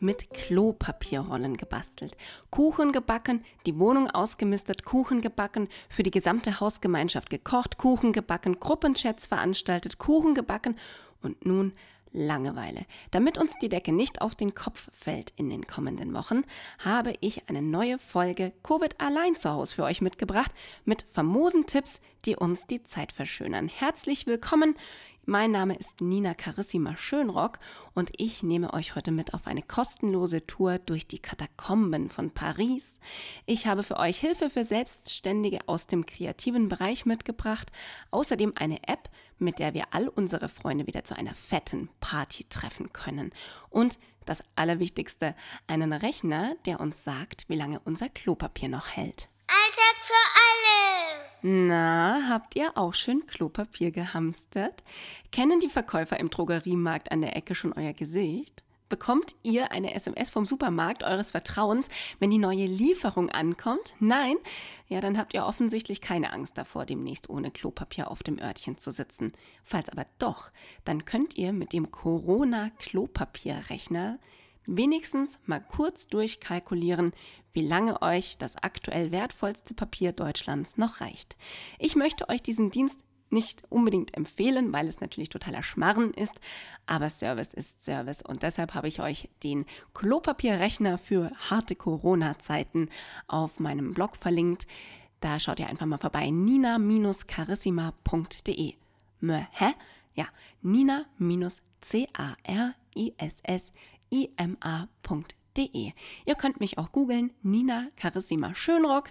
Mit Klopapierrollen gebastelt, Kuchen gebacken, die Wohnung ausgemistet, Kuchen gebacken, für die gesamte Hausgemeinschaft gekocht, Kuchen gebacken, Gruppenchats veranstaltet, Kuchen gebacken und nun Langeweile. Damit uns die Decke nicht auf den Kopf fällt in den kommenden Wochen, habe ich eine neue Folge Covid allein zu Hause für euch mitgebracht mit famosen Tipps, die uns die Zeit verschönern. Herzlich willkommen. Mein Name ist Nina Carissima Schönrock und ich nehme euch heute mit auf eine kostenlose Tour durch die Katakomben von Paris. Ich habe für euch Hilfe für Selbstständige aus dem kreativen Bereich mitgebracht, außerdem eine App, mit der wir all unsere Freunde wieder zu einer fetten Party treffen können und das Allerwichtigste, einen Rechner, der uns sagt, wie lange unser Klopapier noch hält. Alltag für! Na, habt ihr auch schön Klopapier gehamstert? Kennen die Verkäufer im Drogeriemarkt an der Ecke schon euer Gesicht? Bekommt ihr eine SMS vom Supermarkt eures Vertrauens, wenn die neue Lieferung ankommt? Nein? Ja, dann habt ihr offensichtlich keine Angst davor, demnächst ohne Klopapier auf dem Örtchen zu sitzen. Falls aber doch, dann könnt ihr mit dem Corona-Klopapierrechner wenigstens mal kurz durchkalkulieren, wie lange euch das aktuell wertvollste Papier Deutschlands noch reicht. Ich möchte euch diesen Dienst nicht unbedingt empfehlen, weil es natürlich totaler Schmarren ist, aber Service ist Service und deshalb habe ich euch den Klopapierrechner für harte Corona-Zeiten auf meinem Blog verlinkt. Da schaut ihr einfach mal vorbei, nina-carissima.de. Hä? Ja, nina-c-a-r-i-s-s-i-m-a.de. Ihr könnt mich auch googeln, Nina Carissima Schönrock.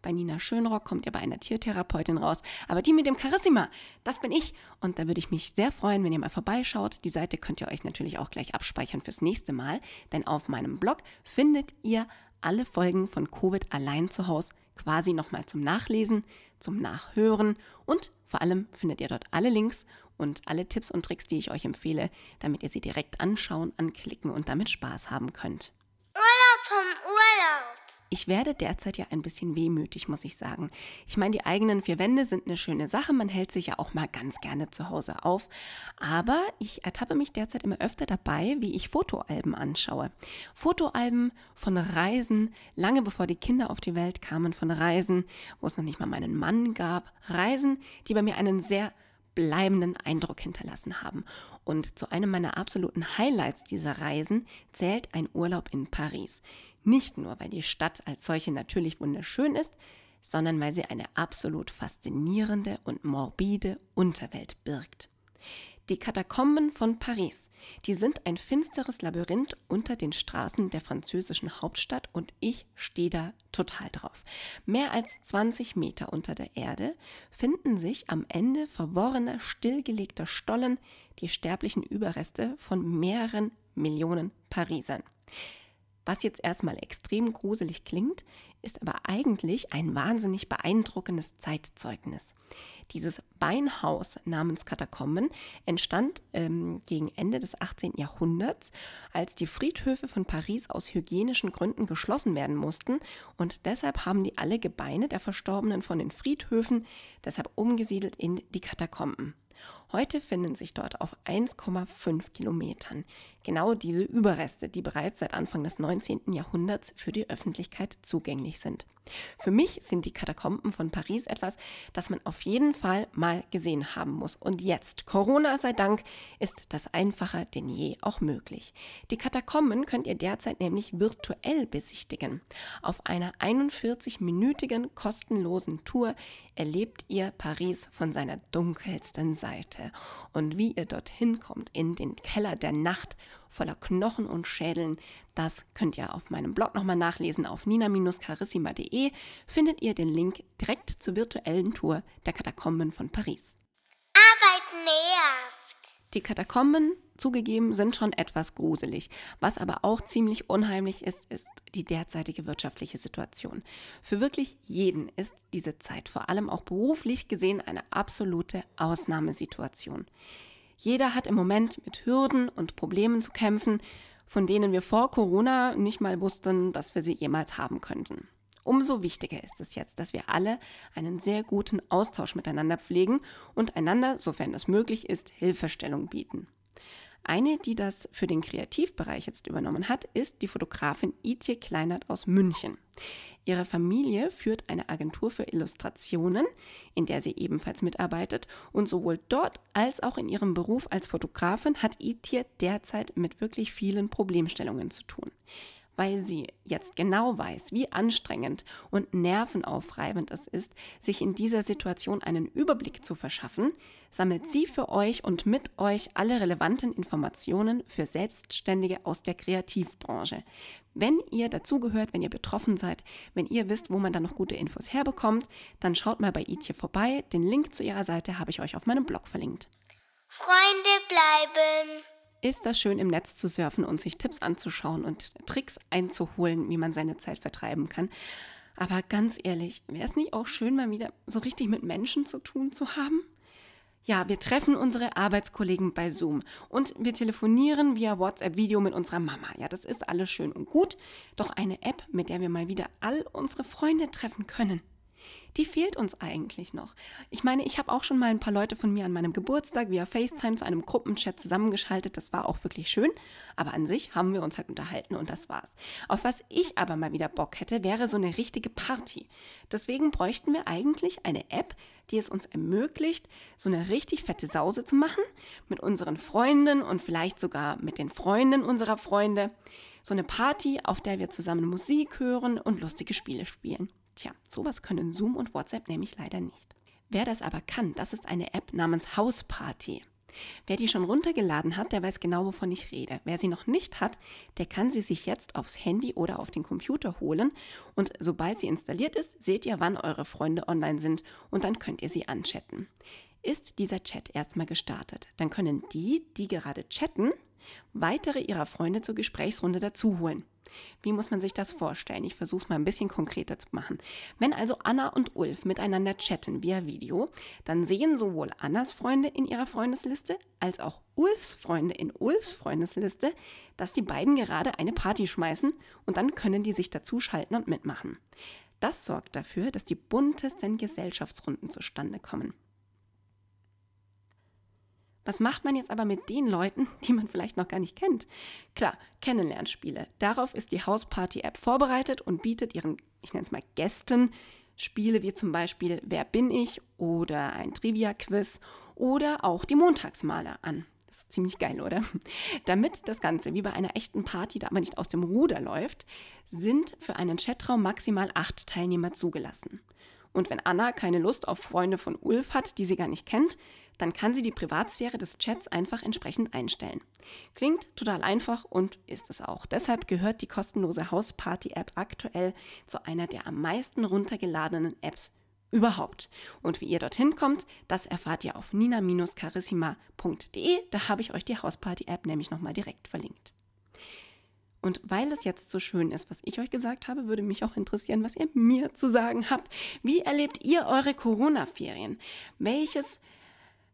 Bei Nina Schönrock kommt ihr bei einer Tiertherapeutin raus. Aber die mit dem Charisma, das bin ich. Und da würde ich mich sehr freuen, wenn ihr mal vorbeischaut. Die Seite könnt ihr euch natürlich auch gleich abspeichern fürs nächste Mal. Denn auf meinem Blog findet ihr alle Folgen von Covid allein zu Hause quasi nochmal zum Nachlesen, zum Nachhören und vor allem findet ihr dort alle Links und alle Tipps und Tricks, die ich euch empfehle, damit ihr sie direkt anschauen, anklicken und damit Spaß haben könnt. Urlaub vom Urlaub! Ich werde derzeit ja ein bisschen wehmütig, muss ich sagen. Ich meine, die eigenen vier Wände sind eine schöne Sache, man hält sich ja auch mal ganz gerne zu Hause auf. Aber ich ertappe mich derzeit immer öfter dabei, wie ich Fotoalben anschaue. Fotoalben von Reisen, lange bevor die Kinder auf die Welt kamen, von Reisen, wo es noch nicht mal meinen Mann gab. Reisen, die bei mir einen sehr bleibenden Eindruck hinterlassen haben. Und zu einem meiner absoluten Highlights dieser Reisen zählt ein Urlaub in Paris. Nicht nur, weil die Stadt als solche natürlich wunderschön ist, sondern weil sie eine absolut faszinierende und morbide Unterwelt birgt. Die Katakomben von Paris, die sind ein finsteres Labyrinth unter den Straßen der französischen Hauptstadt und ich stehe da total drauf. Mehr als 20 Meter unter der Erde finden sich am Ende verworrener, stillgelegter Stollen die sterblichen Überreste von mehreren Millionen Parisern. Was jetzt erstmal extrem gruselig klingt, ist aber eigentlich ein wahnsinnig beeindruckendes Zeitzeugnis. Dieses Beinhaus namens Katakomben entstand ähm, gegen Ende des 18. Jahrhunderts, als die Friedhöfe von Paris aus hygienischen Gründen geschlossen werden mussten und deshalb haben die alle Gebeine der Verstorbenen von den Friedhöfen deshalb umgesiedelt in die Katakomben. Heute finden sich dort auf 1,5 Kilometern genau diese Überreste, die bereits seit Anfang des 19. Jahrhunderts für die Öffentlichkeit zugänglich sind. Für mich sind die Katakomben von Paris etwas, das man auf jeden Fall mal gesehen haben muss. Und jetzt, Corona sei Dank, ist das einfacher denn je auch möglich. Die Katakomben könnt ihr derzeit nämlich virtuell besichtigen. Auf einer 41-minütigen kostenlosen Tour erlebt ihr Paris von seiner dunkelsten Seite. Und wie ihr dorthin kommt in den Keller der Nacht voller Knochen und Schädeln. Das könnt ihr auf meinem Blog nochmal nachlesen. Auf nina-carissima.de findet ihr den Link direkt zur virtuellen Tour der Katakomben von Paris. Arbeit nervt! Die Katakomben, zugegeben, sind schon etwas gruselig. Was aber auch ziemlich unheimlich ist, ist die derzeitige wirtschaftliche Situation. Für wirklich jeden ist diese Zeit, vor allem auch beruflich gesehen, eine absolute Ausnahmesituation. Jeder hat im Moment mit Hürden und Problemen zu kämpfen, von denen wir vor Corona nicht mal wussten, dass wir sie jemals haben könnten. Umso wichtiger ist es jetzt, dass wir alle einen sehr guten Austausch miteinander pflegen und einander, sofern es möglich ist, Hilfestellung bieten. Eine, die das für den Kreativbereich jetzt übernommen hat, ist die Fotografin Itje Kleinert aus München. Ihre Familie führt eine Agentur für Illustrationen, in der sie ebenfalls mitarbeitet. Und sowohl dort als auch in ihrem Beruf als Fotografin hat Itje derzeit mit wirklich vielen Problemstellungen zu tun weil sie jetzt genau weiß, wie anstrengend und nervenaufreibend es ist, sich in dieser Situation einen Überblick zu verschaffen, sammelt sie für euch und mit euch alle relevanten Informationen für Selbstständige aus der Kreativbranche. Wenn ihr dazugehört, wenn ihr betroffen seid, wenn ihr wisst, wo man dann noch gute Infos herbekommt, dann schaut mal bei Itje vorbei. Den Link zu ihrer Seite habe ich euch auf meinem Blog verlinkt. Freunde bleiben ist das schön im Netz zu surfen und sich Tipps anzuschauen und Tricks einzuholen, wie man seine Zeit vertreiben kann. Aber ganz ehrlich, wäre es nicht auch schön, mal wieder so richtig mit Menschen zu tun zu haben? Ja, wir treffen unsere Arbeitskollegen bei Zoom und wir telefonieren via WhatsApp-Video mit unserer Mama. Ja, das ist alles schön und gut, doch eine App, mit der wir mal wieder all unsere Freunde treffen können die fehlt uns eigentlich noch. Ich meine, ich habe auch schon mal ein paar Leute von mir an meinem Geburtstag via FaceTime zu einem Gruppenchat zusammengeschaltet. Das war auch wirklich schön. Aber an sich haben wir uns halt unterhalten und das war's. Auf was ich aber mal wieder Bock hätte, wäre so eine richtige Party. Deswegen bräuchten wir eigentlich eine App, die es uns ermöglicht, so eine richtig fette Sause zu machen mit unseren Freunden und vielleicht sogar mit den Freunden unserer Freunde. So eine Party, auf der wir zusammen Musik hören und lustige Spiele spielen. Tja, sowas können Zoom und WhatsApp nämlich leider nicht. Wer das aber kann, das ist eine App namens Hausparty. Wer die schon runtergeladen hat, der weiß genau, wovon ich rede. Wer sie noch nicht hat, der kann sie sich jetzt aufs Handy oder auf den Computer holen und sobald sie installiert ist, seht ihr, wann eure Freunde online sind und dann könnt ihr sie anchatten. Ist dieser Chat erstmal gestartet, dann können die, die gerade chatten, weitere ihrer Freunde zur Gesprächsrunde dazuholen. Wie muss man sich das vorstellen? Ich versuche es mal ein bisschen konkreter zu machen. Wenn also Anna und Ulf miteinander chatten via Video, dann sehen sowohl Annas Freunde in ihrer Freundesliste als auch Ulfs Freunde in Ulfs Freundesliste, dass die beiden gerade eine Party schmeißen und dann können die sich dazuschalten und mitmachen. Das sorgt dafür, dass die buntesten Gesellschaftsrunden zustande kommen. Was macht man jetzt aber mit den Leuten, die man vielleicht noch gar nicht kennt? Klar, Kennenlernspiele. Darauf ist die Hausparty-App vorbereitet und bietet ihren, ich nenne es mal Gästen, Spiele wie zum Beispiel Wer bin ich oder ein Trivia-Quiz oder auch die Montagsmaler an. Das ist ziemlich geil, oder? Damit das Ganze wie bei einer echten Party da aber nicht aus dem Ruder läuft, sind für einen Chatraum maximal acht Teilnehmer zugelassen. Und wenn Anna keine Lust auf Freunde von Ulf hat, die sie gar nicht kennt, dann kann sie die Privatsphäre des Chats einfach entsprechend einstellen. Klingt total einfach und ist es auch. Deshalb gehört die kostenlose Hausparty-App aktuell zu einer der am meisten runtergeladenen Apps überhaupt. Und wie ihr dorthin kommt, das erfahrt ihr auf nina-carissima.de. Da habe ich euch die Hausparty-App nämlich nochmal direkt verlinkt. Und weil es jetzt so schön ist, was ich euch gesagt habe, würde mich auch interessieren, was ihr mir zu sagen habt. Wie erlebt ihr eure Corona-Ferien? Welches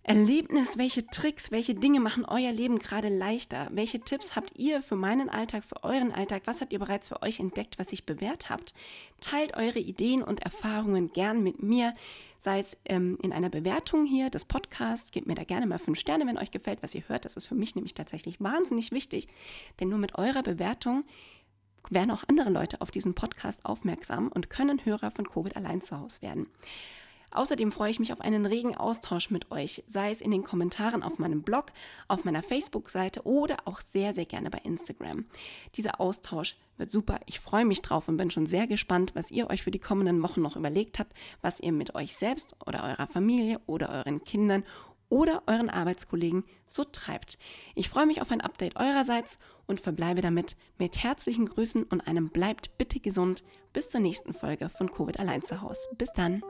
Erlebnis, welche Tricks, welche Dinge machen euer Leben gerade leichter? Welche Tipps habt ihr für meinen Alltag, für euren Alltag? Was habt ihr bereits für euch entdeckt, was sich bewährt habt? Teilt eure Ideen und Erfahrungen gern mit mir, sei es ähm, in einer Bewertung hier des Podcasts. Gebt mir da gerne mal fünf Sterne, wenn euch gefällt, was ihr hört. Das ist für mich nämlich tatsächlich wahnsinnig wichtig, denn nur mit eurer Bewertung werden auch andere Leute auf diesen Podcast aufmerksam und können Hörer von Covid allein zu Hause werden. Außerdem freue ich mich auf einen regen Austausch mit euch, sei es in den Kommentaren auf meinem Blog, auf meiner Facebook-Seite oder auch sehr, sehr gerne bei Instagram. Dieser Austausch wird super. Ich freue mich drauf und bin schon sehr gespannt, was ihr euch für die kommenden Wochen noch überlegt habt, was ihr mit euch selbst oder eurer Familie oder euren Kindern oder euren Arbeitskollegen so treibt. Ich freue mich auf ein Update eurerseits und verbleibe damit mit herzlichen Grüßen und einem bleibt bitte gesund bis zur nächsten Folge von Covid allein zu Hause. Bis dann.